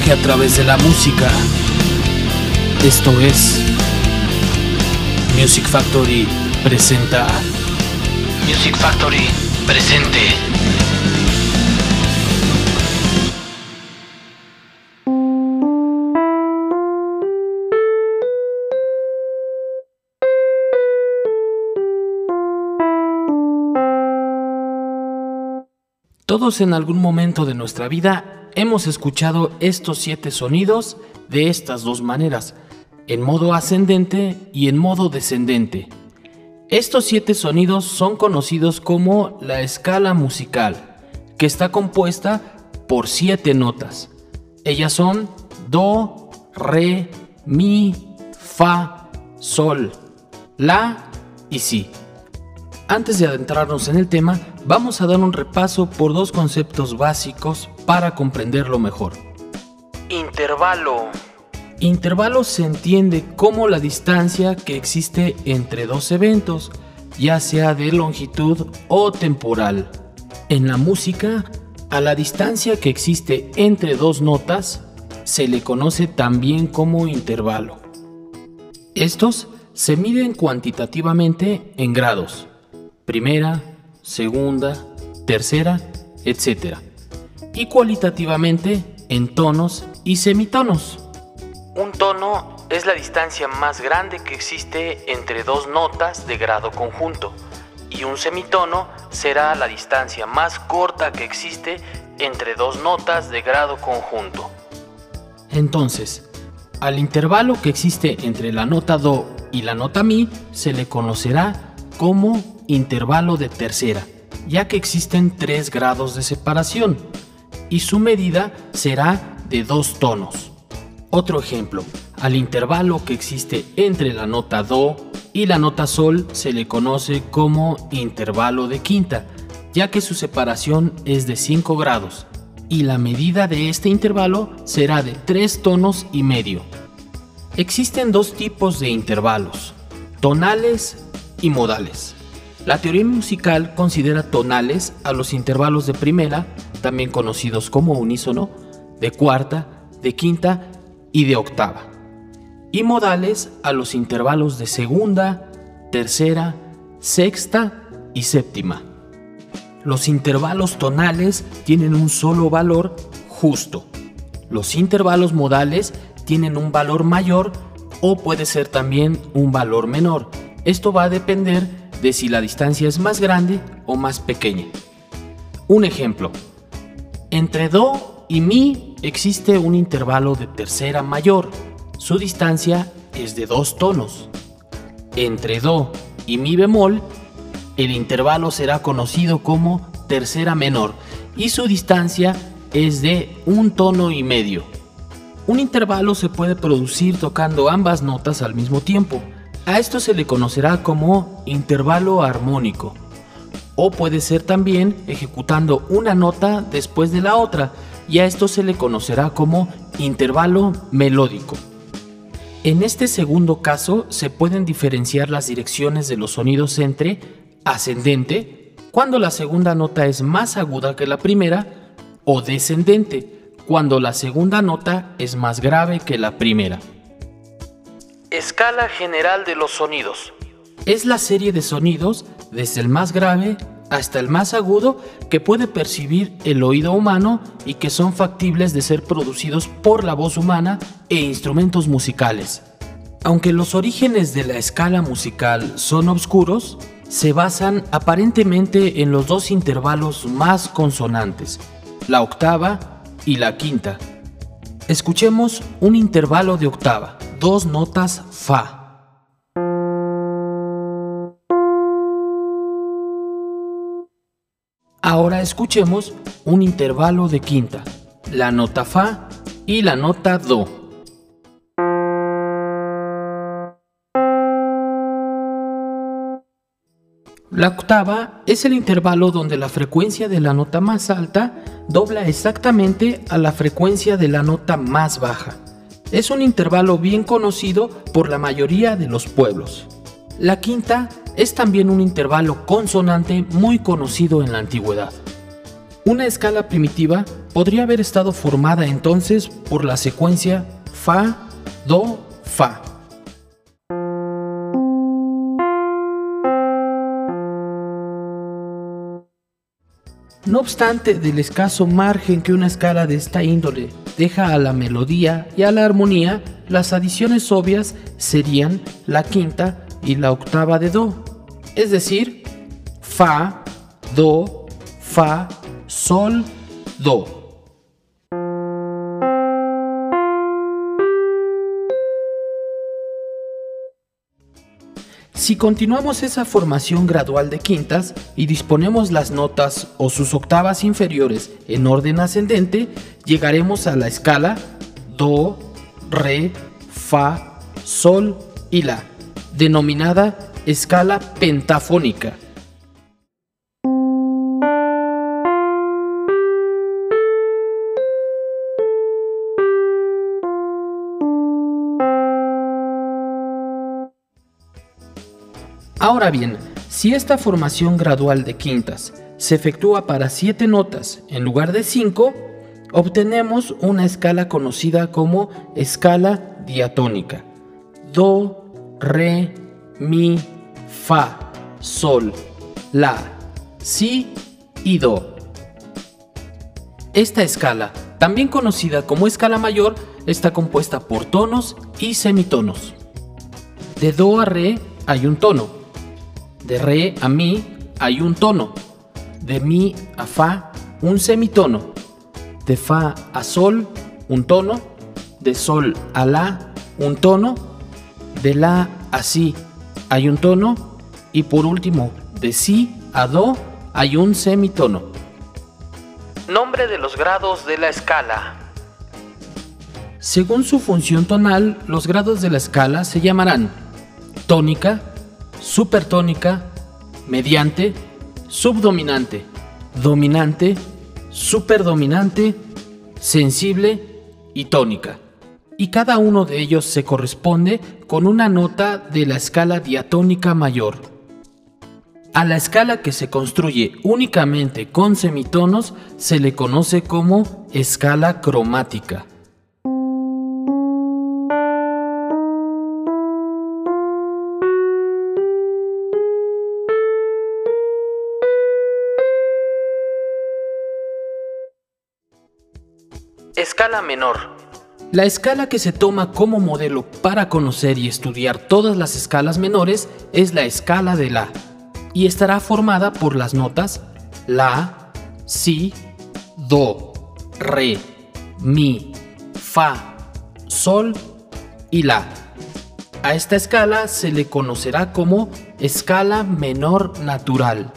viaje a través de la música. Esto es Music Factory presenta Music Factory presente. Todos en algún momento de nuestra vida hemos escuchado estos siete sonidos de estas dos maneras, en modo ascendente y en modo descendente. Estos siete sonidos son conocidos como la escala musical, que está compuesta por siete notas. Ellas son Do, Re, Mi, Fa, Sol, La y Si. Antes de adentrarnos en el tema, vamos a dar un repaso por dos conceptos básicos para comprenderlo mejor. Intervalo. Intervalo se entiende como la distancia que existe entre dos eventos, ya sea de longitud o temporal. En la música, a la distancia que existe entre dos notas se le conoce también como intervalo. Estos se miden cuantitativamente en grados primera, segunda, tercera, etc. Y cualitativamente en tonos y semitonos. Un tono es la distancia más grande que existe entre dos notas de grado conjunto y un semitono será la distancia más corta que existe entre dos notas de grado conjunto. Entonces, al intervalo que existe entre la nota Do y la nota Mi se le conocerá como intervalo de tercera, ya que existen tres grados de separación y su medida será de dos tonos. Otro ejemplo, al intervalo que existe entre la nota Do y la nota Sol se le conoce como intervalo de quinta, ya que su separación es de 5 grados y la medida de este intervalo será de 3 tonos y medio. Existen dos tipos de intervalos, tonales y modales. La teoría musical considera tonales a los intervalos de primera, también conocidos como unísono, de cuarta, de quinta y de octava, y modales a los intervalos de segunda, tercera, sexta y séptima. Los intervalos tonales tienen un solo valor justo. Los intervalos modales tienen un valor mayor o puede ser también un valor menor. Esto va a depender de si la distancia es más grande o más pequeña. Un ejemplo. Entre Do y Mi existe un intervalo de tercera mayor. Su distancia es de dos tonos. Entre Do y Mi bemol, el intervalo será conocido como tercera menor y su distancia es de un tono y medio. Un intervalo se puede producir tocando ambas notas al mismo tiempo a esto se le conocerá como intervalo armónico o puede ser también ejecutando una nota después de la otra y a esto se le conocerá como intervalo melódico. En este segundo caso se pueden diferenciar las direcciones de los sonidos entre ascendente, cuando la segunda nota es más aguda que la primera, o descendente, cuando la segunda nota es más grave que la primera. Escala general de los sonidos. Es la serie de sonidos, desde el más grave hasta el más agudo, que puede percibir el oído humano y que son factibles de ser producidos por la voz humana e instrumentos musicales. Aunque los orígenes de la escala musical son oscuros, se basan aparentemente en los dos intervalos más consonantes, la octava y la quinta. Escuchemos un intervalo de octava dos notas Fa. Ahora escuchemos un intervalo de quinta, la nota Fa y la nota Do. La octava es el intervalo donde la frecuencia de la nota más alta dobla exactamente a la frecuencia de la nota más baja. Es un intervalo bien conocido por la mayoría de los pueblos. La quinta es también un intervalo consonante muy conocido en la antigüedad. Una escala primitiva podría haber estado formada entonces por la secuencia Fa, Do, Fa. No obstante, del escaso margen que una escala de esta índole deja a la melodía y a la armonía, las adiciones obvias serían la quinta y la octava de Do, es decir, Fa, Do, Fa, Sol, Do. Si continuamos esa formación gradual de quintas y disponemos las notas o sus octavas inferiores en orden ascendente, llegaremos a la escala Do, Re, Fa, Sol y La, denominada escala pentafónica. Ahora bien, si esta formación gradual de quintas se efectúa para siete notas en lugar de cinco, obtenemos una escala conocida como escala diatónica. Do, re, mi, fa, sol, la, si y do. Esta escala, también conocida como escala mayor, está compuesta por tonos y semitonos. De do a re hay un tono, de re a mi hay un tono. De mi a fa un semitono. De fa a sol un tono. De sol a la un tono. De la a si hay un tono. Y por último, de si a do hay un semitono. Nombre de los grados de la escala. Según su función tonal, los grados de la escala se llamarán tónica, supertónica, mediante, subdominante, dominante, superdominante, sensible y tónica. Y cada uno de ellos se corresponde con una nota de la escala diatónica mayor. A la escala que se construye únicamente con semitonos se le conoce como escala cromática. Escala menor. La escala que se toma como modelo para conocer y estudiar todas las escalas menores es la escala de La y estará formada por las notas La, Si, Do, Re, Mi, Fa, Sol y La. A esta escala se le conocerá como escala menor natural.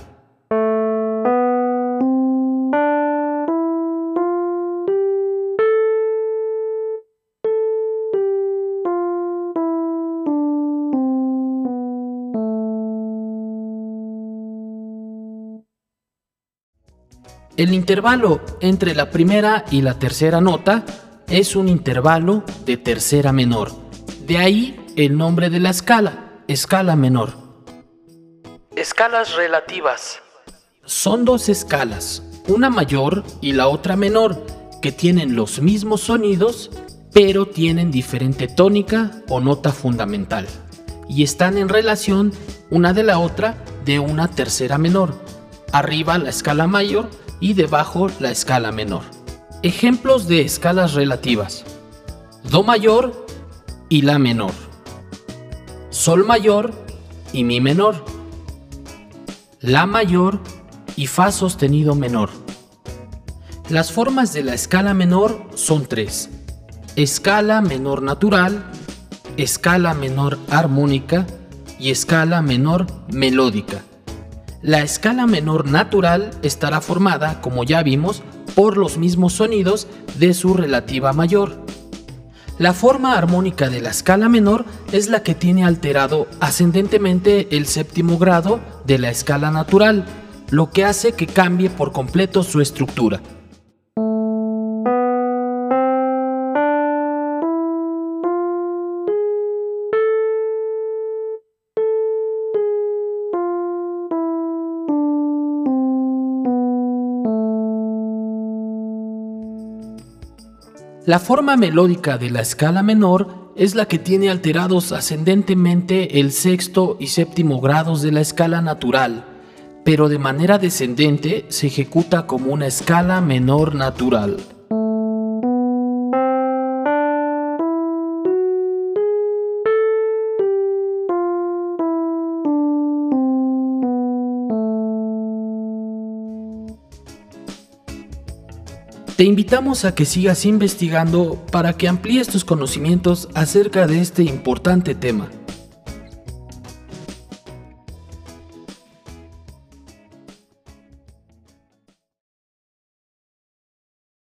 El intervalo entre la primera y la tercera nota es un intervalo de tercera menor. De ahí el nombre de la escala, escala menor. Escalas relativas. Son dos escalas, una mayor y la otra menor, que tienen los mismos sonidos, pero tienen diferente tónica o nota fundamental, y están en relación una de la otra de una tercera menor. Arriba la escala mayor y debajo la escala menor. Ejemplos de escalas relativas. Do mayor y La menor. Sol mayor y Mi menor. La mayor y Fa sostenido menor. Las formas de la escala menor son tres. Escala menor natural, escala menor armónica y escala menor melódica. La escala menor natural estará formada, como ya vimos, por los mismos sonidos de su relativa mayor. La forma armónica de la escala menor es la que tiene alterado ascendentemente el séptimo grado de la escala natural, lo que hace que cambie por completo su estructura. La forma melódica de la escala menor es la que tiene alterados ascendentemente el sexto y séptimo grados de la escala natural, pero de manera descendente se ejecuta como una escala menor natural. Te invitamos a que sigas investigando para que amplíes tus conocimientos acerca de este importante tema.